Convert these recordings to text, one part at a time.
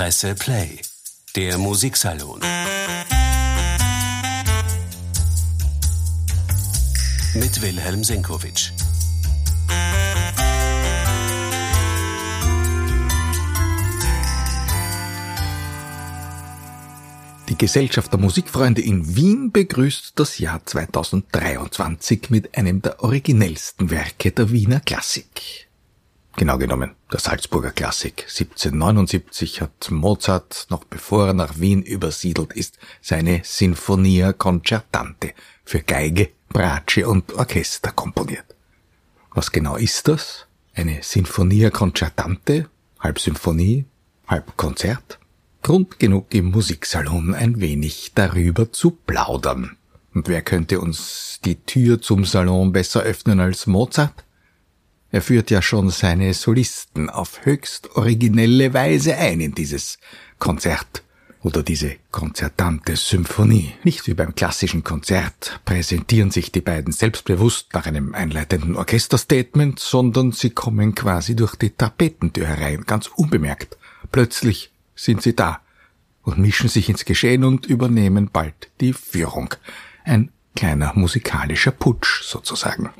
Presse Play, der Musiksalon. Mit Wilhelm Senkowitsch. Die Gesellschaft der Musikfreunde in Wien begrüßt das Jahr 2023 mit einem der originellsten Werke der Wiener Klassik. Genau genommen, der Salzburger Klassik. 1779 hat Mozart, noch bevor er nach Wien übersiedelt ist, seine Sinfonia Concertante für Geige, Bratsche und Orchester komponiert. Was genau ist das? Eine Sinfonia Concertante, halb Symphonie, halb Konzert? Grund genug im Musiksalon ein wenig darüber zu plaudern. Und wer könnte uns die Tür zum Salon besser öffnen als Mozart? Er führt ja schon seine Solisten auf höchst originelle Weise ein in dieses Konzert oder diese konzertante Symphonie. Nicht wie beim klassischen Konzert präsentieren sich die beiden selbstbewusst nach einem einleitenden Orchesterstatement, sondern sie kommen quasi durch die Tapetentür herein, ganz unbemerkt. Plötzlich sind sie da und mischen sich ins Geschehen und übernehmen bald die Führung. Ein kleiner musikalischer Putsch sozusagen.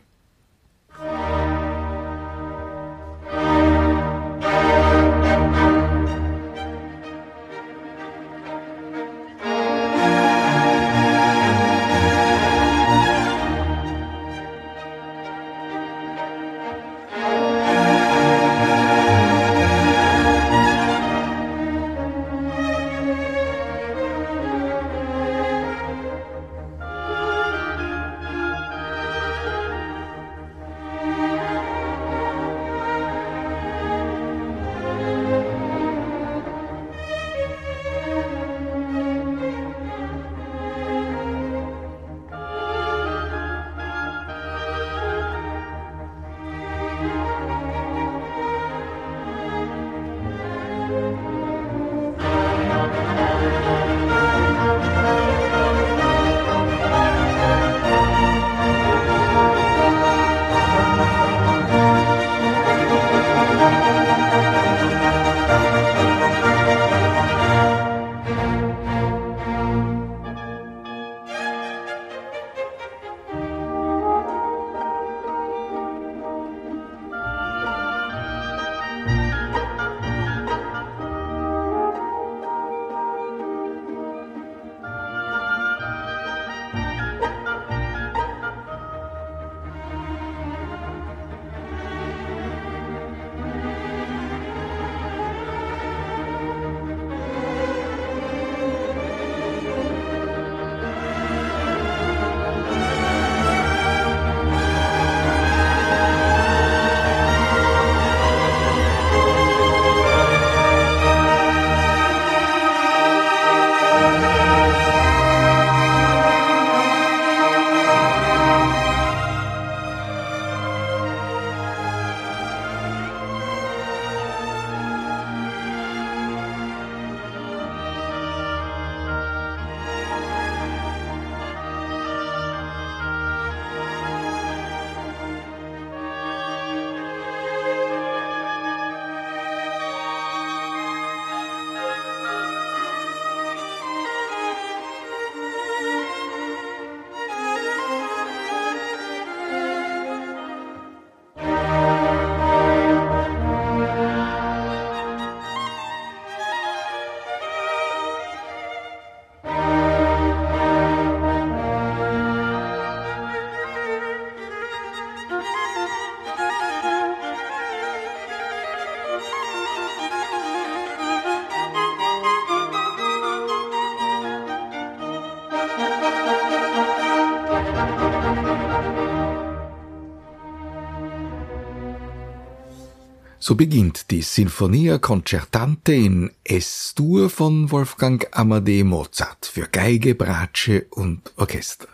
So beginnt die Sinfonia Concertante in S-Dur von Wolfgang Amadee Mozart für Geige, Bratsche und Orchester.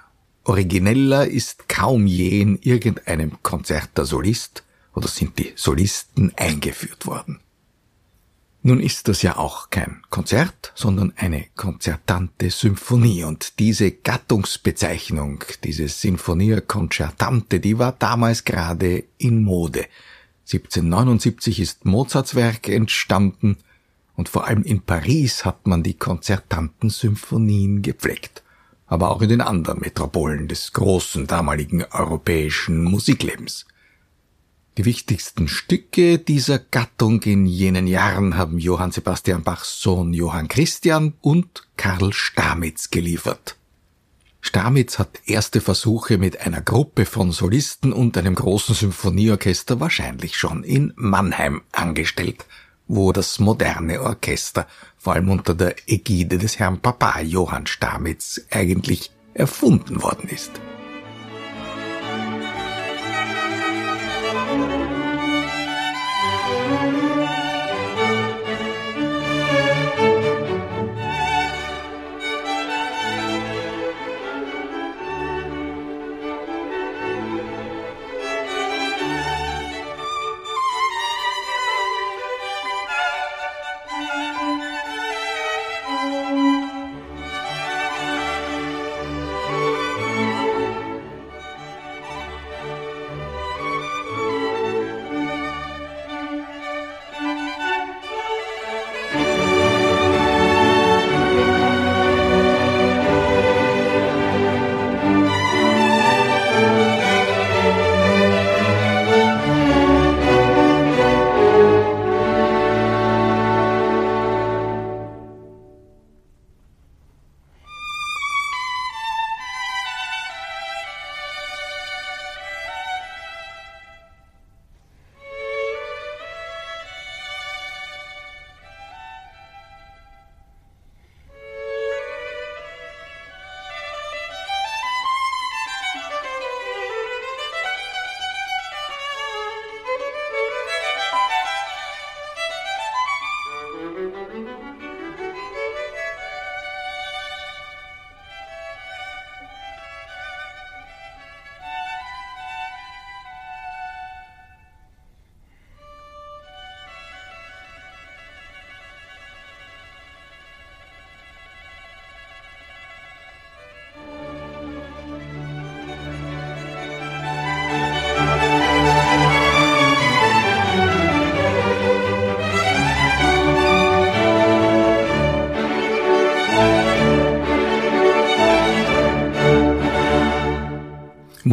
Origineller ist kaum je in irgendeinem Konzert der Solist oder sind die Solisten eingeführt worden. Nun ist das ja auch kein Konzert, sondern eine konzertante Symphonie und diese Gattungsbezeichnung, diese Sinfonia Concertante, die war damals gerade in Mode. 1779 ist Mozarts Werk entstanden und vor allem in Paris hat man die konzertanten Symphonien gepflegt, aber auch in den anderen Metropolen des großen damaligen europäischen Musiklebens. Die wichtigsten Stücke dieser Gattung in jenen Jahren haben Johann Sebastian Bachs Sohn Johann Christian und Karl Stamitz geliefert. Stamitz hat erste Versuche mit einer Gruppe von Solisten und einem großen Symphonieorchester wahrscheinlich schon in Mannheim angestellt, wo das moderne Orchester, vor allem unter der Ägide des Herrn Papa Johann Stamitz, eigentlich erfunden worden ist.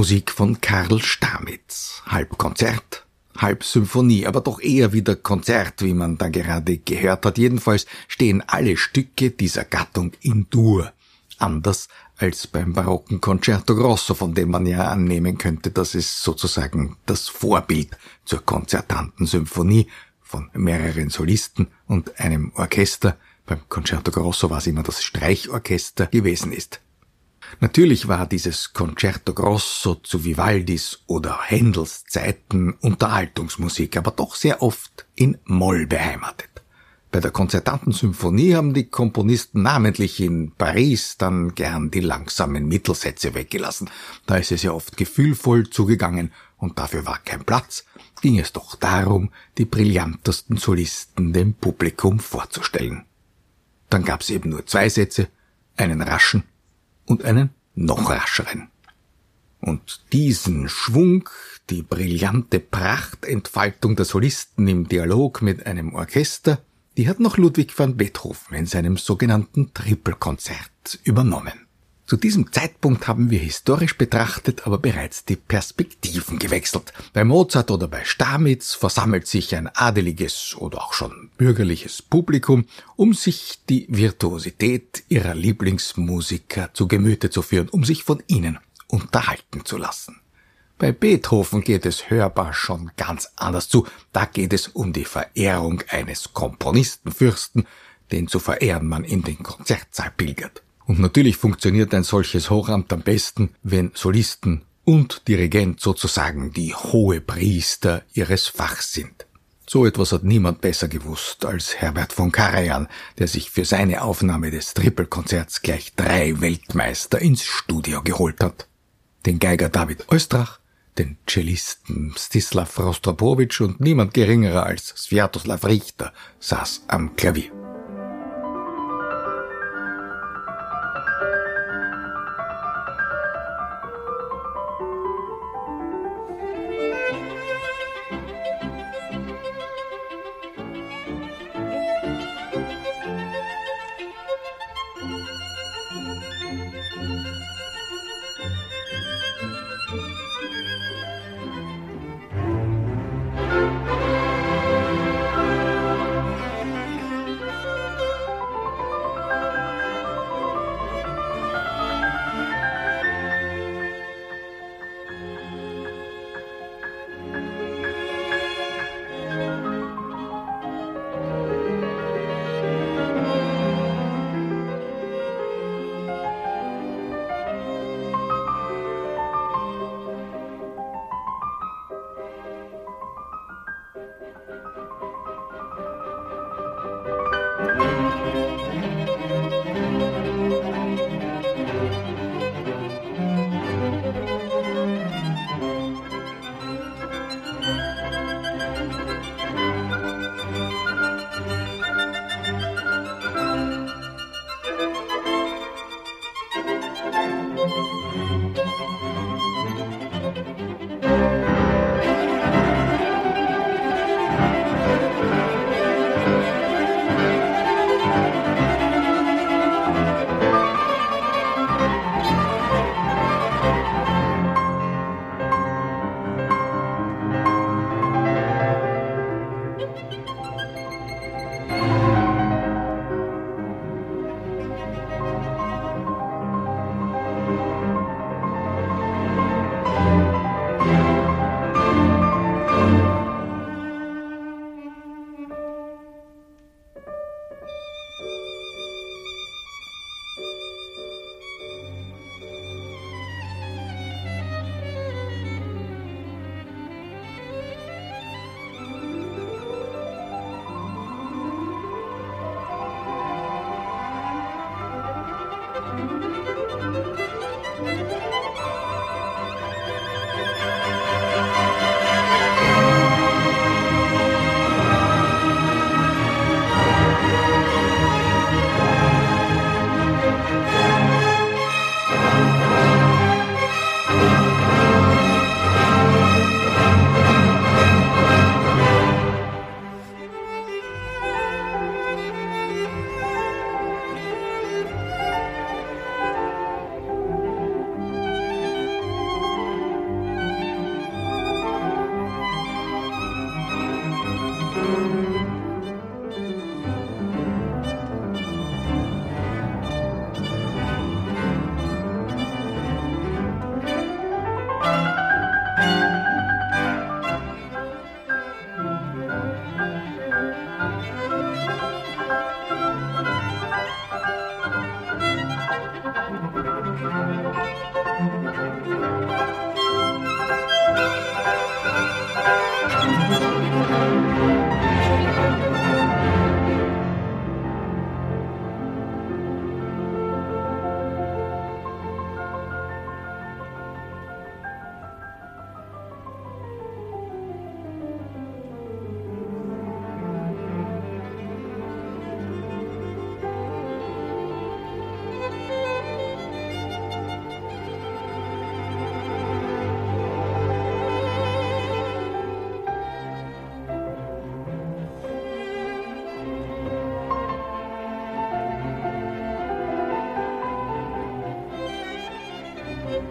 Musik von Karl Stamitz. Halb Konzert, halb Symphonie, aber doch eher wieder Konzert, wie man da gerade gehört hat. Jedenfalls stehen alle Stücke dieser Gattung in Dur. Anders als beim barocken Concerto Grosso, von dem man ja annehmen könnte, dass es sozusagen das Vorbild zur konzertanten Symphonie von mehreren Solisten und einem Orchester, beim Concerto Grosso war es immer das Streichorchester gewesen ist. Natürlich war dieses Concerto Grosso zu Vivaldis oder Händels Zeiten Unterhaltungsmusik, aber doch sehr oft in Moll beheimatet. Bei der konzertanten Symphonie haben die Komponisten namentlich in Paris dann gern die langsamen Mittelsätze weggelassen. Da ist es ja oft gefühlvoll zugegangen und dafür war kein Platz, ging es doch darum, die brillantesten Solisten dem Publikum vorzustellen. Dann gab's eben nur zwei Sätze, einen raschen und einen noch rascheren. Und diesen Schwung, die brillante Prachtentfaltung der Solisten im Dialog mit einem Orchester, die hat noch Ludwig van Beethoven in seinem sogenannten Trippelkonzert übernommen. Zu diesem Zeitpunkt haben wir historisch betrachtet aber bereits die Perspektiven gewechselt. Bei Mozart oder bei Stamitz versammelt sich ein adeliges oder auch schon bürgerliches Publikum, um sich die Virtuosität ihrer Lieblingsmusiker zu Gemüte zu führen, um sich von ihnen unterhalten zu lassen. Bei Beethoven geht es hörbar schon ganz anders zu. Da geht es um die Verehrung eines Komponistenfürsten, den zu verehren man in den Konzertsaal pilgert. Und natürlich funktioniert ein solches Hochamt am besten, wenn Solisten und Dirigent sozusagen die hohe Priester ihres Fachs sind. So etwas hat niemand besser gewusst als Herbert von Karajan, der sich für seine Aufnahme des Trippelkonzerts gleich drei Weltmeister ins Studio geholt hat. Den Geiger David Oistrach, den Cellisten Stislav Rostropowitsch und niemand geringerer als Sviatoslav Richter saß am Klavier.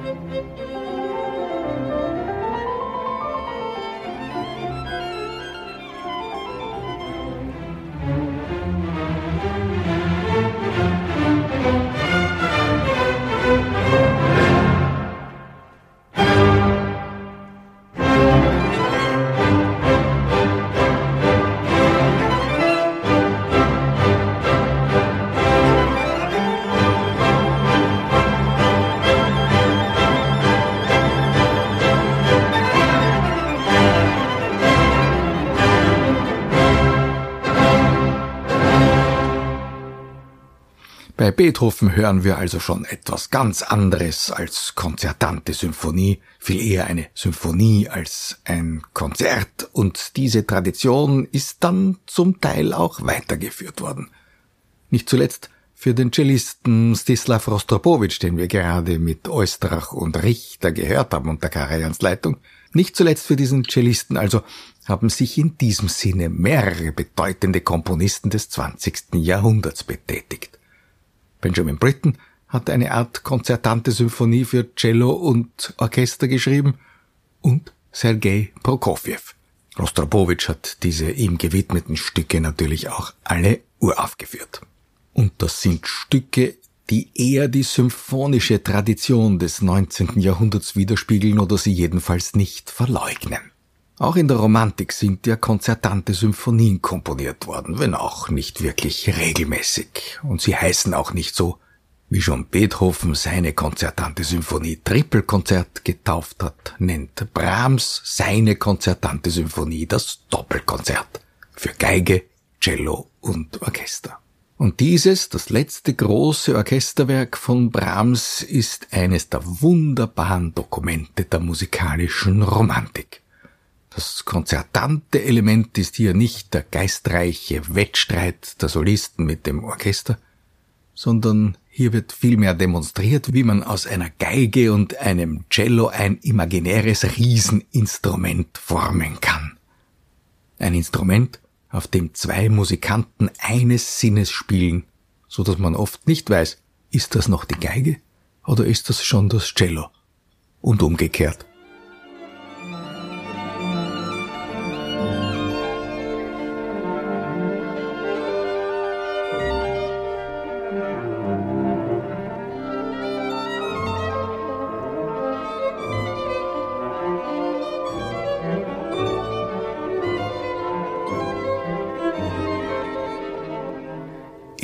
Música Bei Beethoven hören wir also schon etwas ganz anderes als konzertante Symphonie, viel eher eine Symphonie als ein Konzert, und diese Tradition ist dann zum Teil auch weitergeführt worden. Nicht zuletzt für den Cellisten Stislav Rostropowitsch, den wir gerade mit Oestrach und Richter gehört haben unter Karajans Leitung, nicht zuletzt für diesen Cellisten also haben sich in diesem Sinne mehrere bedeutende Komponisten des 20. Jahrhunderts betätigt. Benjamin Britten hat eine Art konzertante Symphonie für Cello und Orchester geschrieben und Sergei Prokofjew. Rostropowitsch hat diese ihm gewidmeten Stücke natürlich auch alle uraufgeführt. Und das sind Stücke, die eher die symphonische Tradition des 19. Jahrhunderts widerspiegeln oder sie jedenfalls nicht verleugnen. Auch in der Romantik sind ja konzertante Symphonien komponiert worden, wenn auch nicht wirklich regelmäßig. Und sie heißen auch nicht so, wie schon Beethoven seine konzertante Symphonie Trippelkonzert getauft hat, nennt Brahms seine konzertante Symphonie das Doppelkonzert für Geige, Cello und Orchester. Und dieses, das letzte große Orchesterwerk von Brahms, ist eines der wunderbaren Dokumente der musikalischen Romantik. Das konzertante Element ist hier nicht der geistreiche Wettstreit der Solisten mit dem Orchester, sondern hier wird vielmehr demonstriert, wie man aus einer Geige und einem Cello ein imaginäres Rieseninstrument formen kann. Ein Instrument, auf dem zwei Musikanten eines Sinnes spielen, so dass man oft nicht weiß, ist das noch die Geige oder ist das schon das Cello? Und umgekehrt.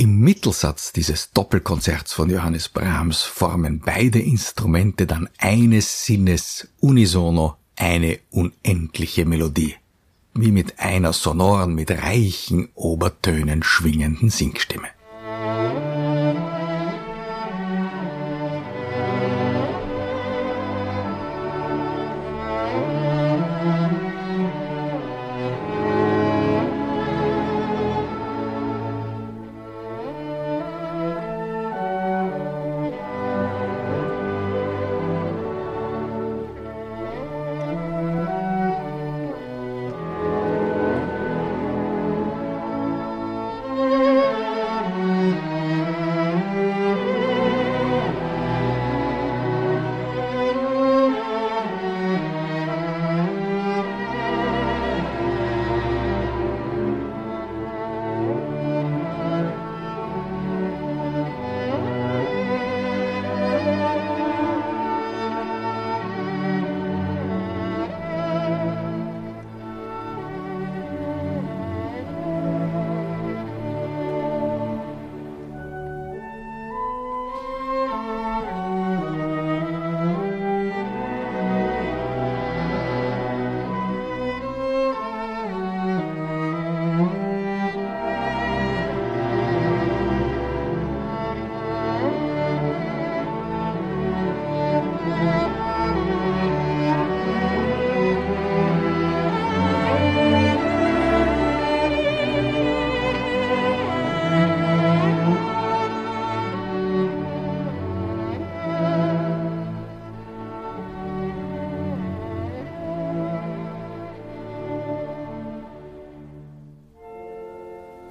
Mittelsatz dieses Doppelkonzerts von Johannes Brahms formen beide Instrumente dann eines Sinnes unisono eine unendliche Melodie, wie mit einer sonoren, mit reichen Obertönen schwingenden Singstimme.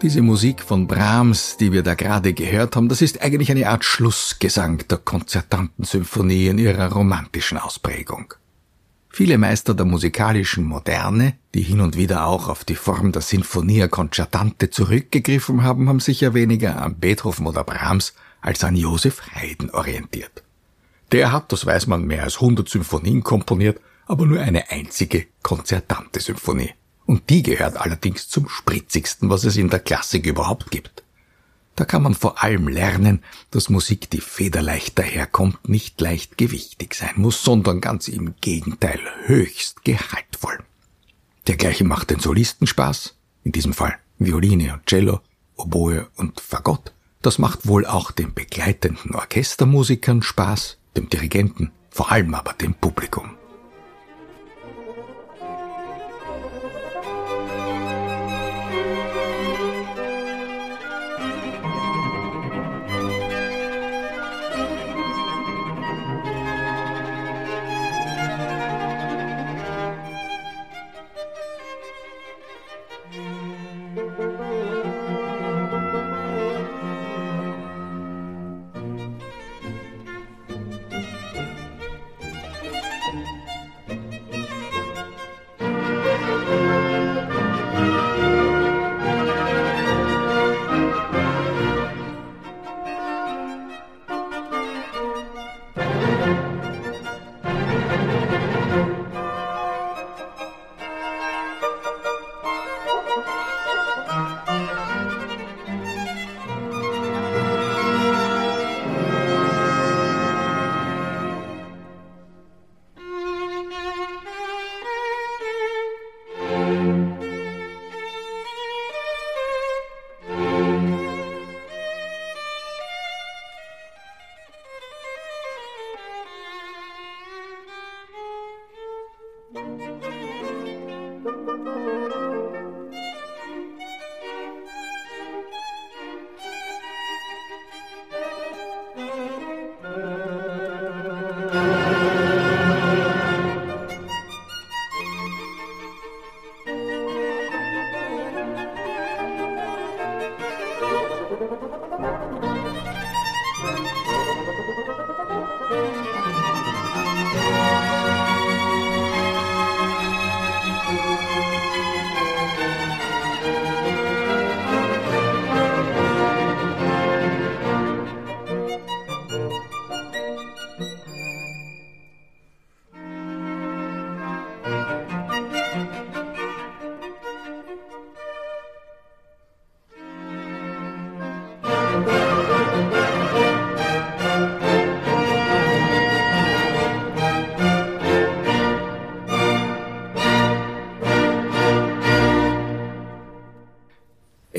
Diese Musik von Brahms, die wir da gerade gehört haben, das ist eigentlich eine Art Schlussgesang der Konzertantensymphonie in ihrer romantischen Ausprägung. Viele Meister der musikalischen Moderne, die hin und wieder auch auf die Form der Sinfonia Concertante zurückgegriffen haben, haben sich ja weniger an Beethoven oder Brahms als an Josef Haydn orientiert. Der hat, das weiß man, mehr als 100 Symphonien komponiert, aber nur eine einzige konzertante Symphonie. Und die gehört allerdings zum spritzigsten, was es in der Klassik überhaupt gibt. Da kann man vor allem lernen, dass Musik, die federleicht daherkommt, nicht leicht gewichtig sein muss, sondern ganz im Gegenteil höchst gehaltvoll. Dergleichen macht den Solisten Spaß, in diesem Fall Violine und Cello, Oboe und Fagott. Das macht wohl auch den begleitenden Orchestermusikern Spaß, dem Dirigenten, vor allem aber dem Publikum.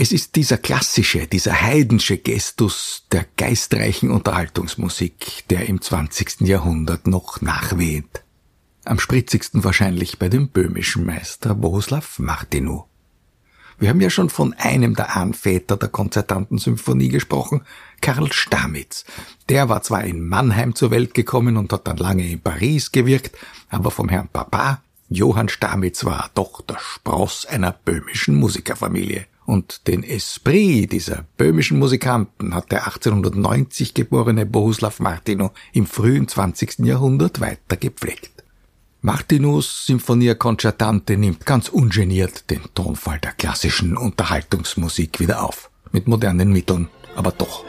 Es ist dieser klassische, dieser heidensche Gestus der geistreichen Unterhaltungsmusik, der im 20. Jahrhundert noch nachweht. Am spritzigsten wahrscheinlich bei dem böhmischen Meister Bohuslav Martinu. Wir haben ja schon von einem der Anväter der Konzertantensymphonie gesprochen, Karl Stamitz. Der war zwar in Mannheim zur Welt gekommen und hat dann lange in Paris gewirkt, aber vom Herrn Papa, Johann Stamitz, war doch der Spross einer böhmischen Musikerfamilie. Und den Esprit dieser böhmischen Musikanten hat der 1890 geborene Bohuslav Martino im frühen 20. Jahrhundert weiter gepflegt. Martinus Symphonia Concertante nimmt ganz ungeniert den Tonfall der klassischen Unterhaltungsmusik wieder auf. Mit modernen Mitteln, aber doch.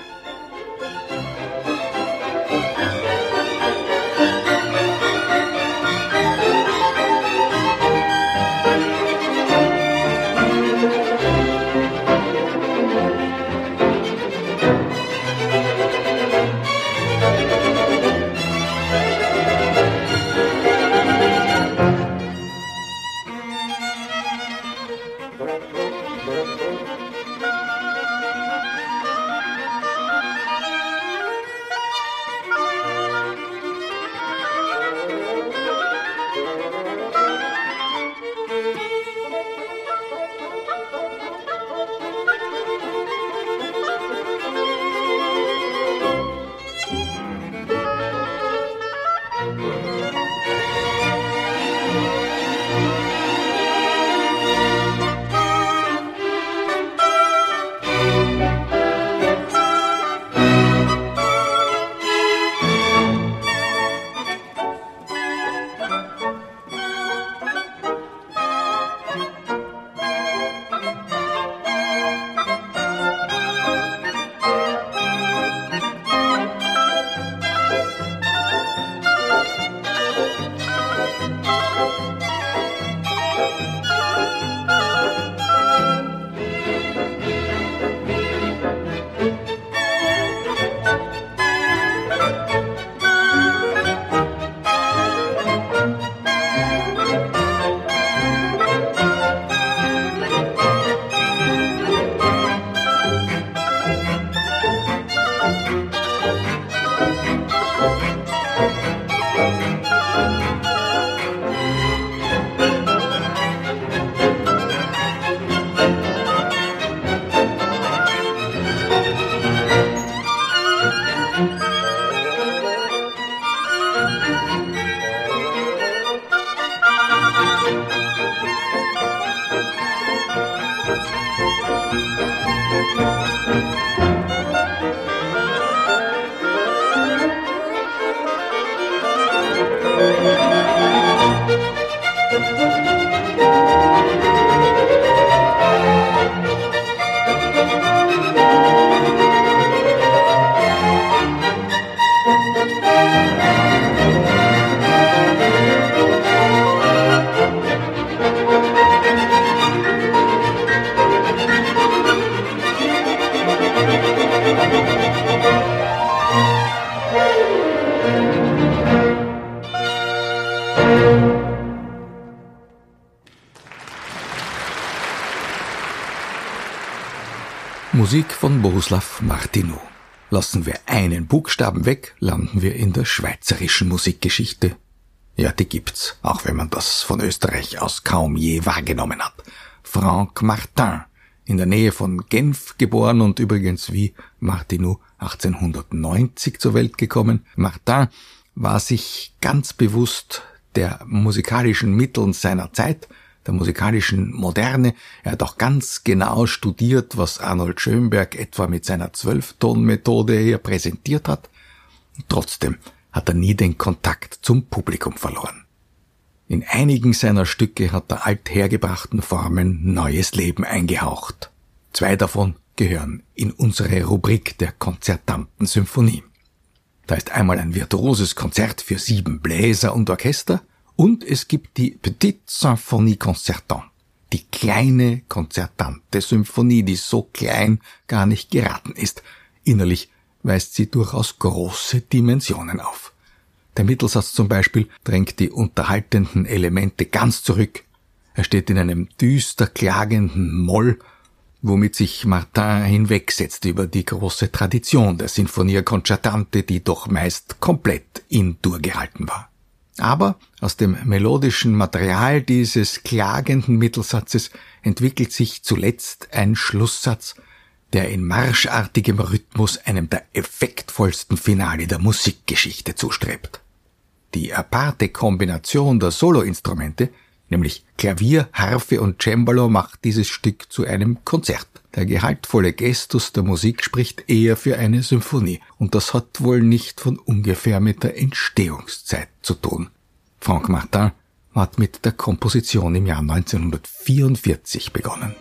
Musik von Bohuslav Martinu. Lassen wir einen Buchstaben weg, landen wir in der schweizerischen Musikgeschichte. Ja, die gibt's, auch wenn man das von Österreich aus kaum je wahrgenommen hat. Franck Martin, in der Nähe von Genf geboren und übrigens wie Martinu 1890 zur Welt gekommen. Martin war sich ganz bewusst der musikalischen Mitteln seiner Zeit, der musikalischen Moderne. Er hat auch ganz genau studiert, was Arnold Schönberg etwa mit seiner Zwölftonmethode hier präsentiert hat. trotzdem hat er nie den Kontakt zum Publikum verloren. In einigen seiner Stücke hat er althergebrachten Formen neues Leben eingehaucht. Zwei davon gehören in unsere Rubrik der konzertanten Symphonie. Da ist einmal ein virtuoses Konzert für sieben Bläser und Orchester und es gibt die Petite Symphonie Concertant, die kleine konzertante Symphonie, die so klein gar nicht geraten ist. Innerlich weist sie durchaus große Dimensionen auf. Der Mittelsatz zum Beispiel drängt die unterhaltenden Elemente ganz zurück. Er steht in einem düster klagenden Moll womit sich Martin hinwegsetzt über die große Tradition der Sinfonia Concertante, die doch meist komplett in Dur gehalten war. Aber aus dem melodischen Material dieses klagenden Mittelsatzes entwickelt sich zuletzt ein Schlusssatz, der in marschartigem Rhythmus einem der effektvollsten Finale der Musikgeschichte zustrebt. Die aparte Kombination der Soloinstrumente nämlich Klavier, Harfe und Cembalo macht dieses Stück zu einem Konzert. Der gehaltvolle Gestus der Musik spricht eher für eine Symphonie, und das hat wohl nicht von ungefähr mit der Entstehungszeit zu tun. Franck Martin hat mit der Komposition im Jahr 1944 begonnen.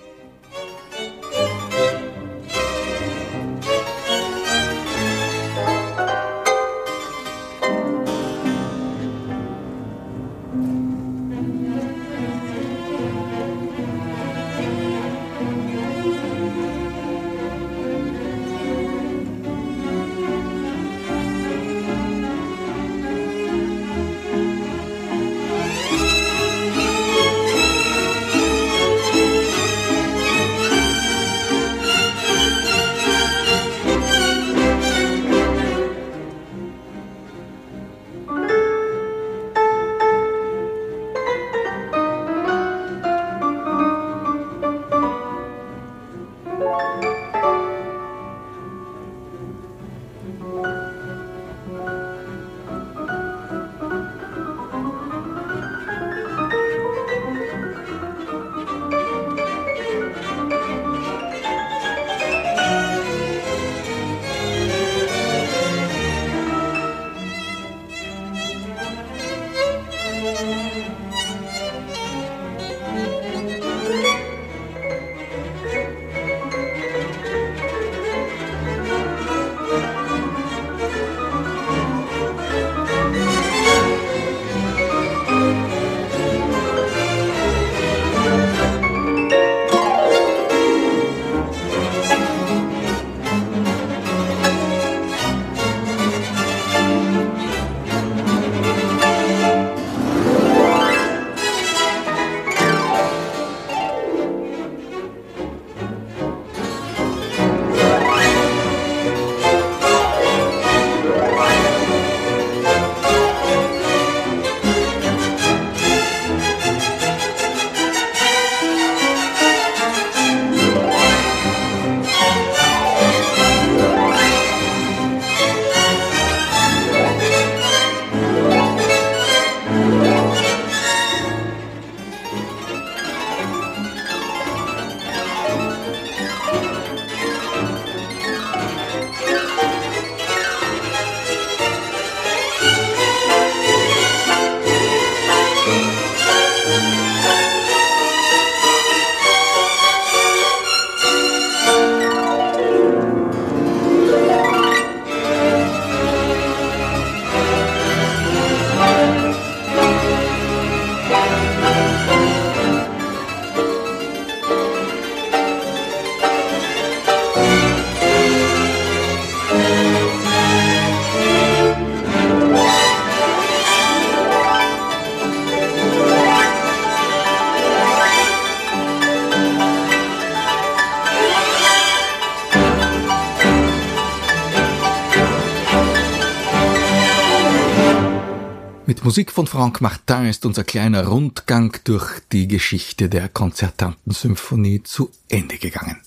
Musik von Franck Martin ist unser kleiner Rundgang durch die Geschichte der Konzertantensymphonie zu Ende gegangen.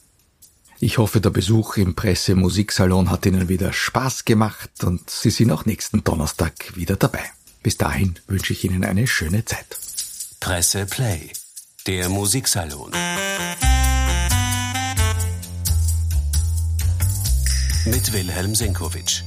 Ich hoffe, der Besuch im Pressemusiksalon hat Ihnen wieder Spaß gemacht und Sie sind auch nächsten Donnerstag wieder dabei. Bis dahin wünsche ich Ihnen eine schöne Zeit. Presse Play, der Musiksalon. Mit Wilhelm Senkowitsch.